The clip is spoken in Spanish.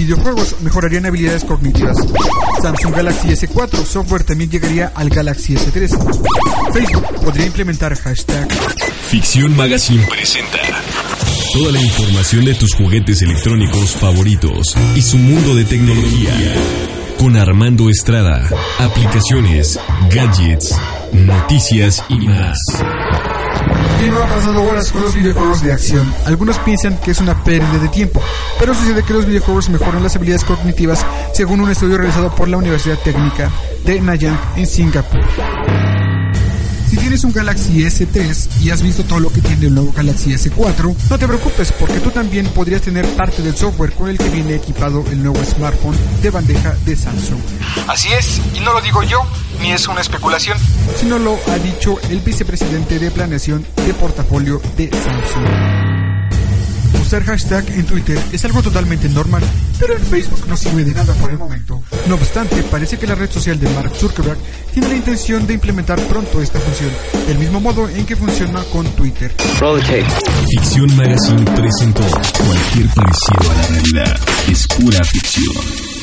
videojuegos mejorarían habilidades cognitivas. Samsung Galaxy S4 software también llegaría al Galaxy S3. Facebook podría implementar hashtag. Ficción Magazine presenta toda la información de tus juguetes electrónicos favoritos y su mundo de tecnología. Con Armando Estrada, aplicaciones, gadgets, noticias y más. Lleva pasando horas con los videojuegos de acción. Algunos piensan que es una pérdida de tiempo, pero sucede que los videojuegos mejoran las habilidades cognitivas según un estudio realizado por la Universidad Técnica de Nanyang en Singapur. Si tienes un Galaxy S3 y has visto todo lo que tiene el nuevo Galaxy S4, no te preocupes porque tú también podrías tener parte del software con el que viene equipado el nuevo smartphone de bandeja de Samsung. Así es, y no lo digo yo, ni es una especulación, sino lo ha dicho el vicepresidente de planeación de portafolio de Samsung. Usar hashtag en Twitter es algo totalmente normal, pero en Facebook no sirve de nada por el momento. No obstante, parece que la red social de Mark Zuckerberg tiene la intención de implementar pronto esta función, del mismo modo en que funciona con Twitter. Ficción Magazine presentó cualquier parecido a la realidad es pura ficción.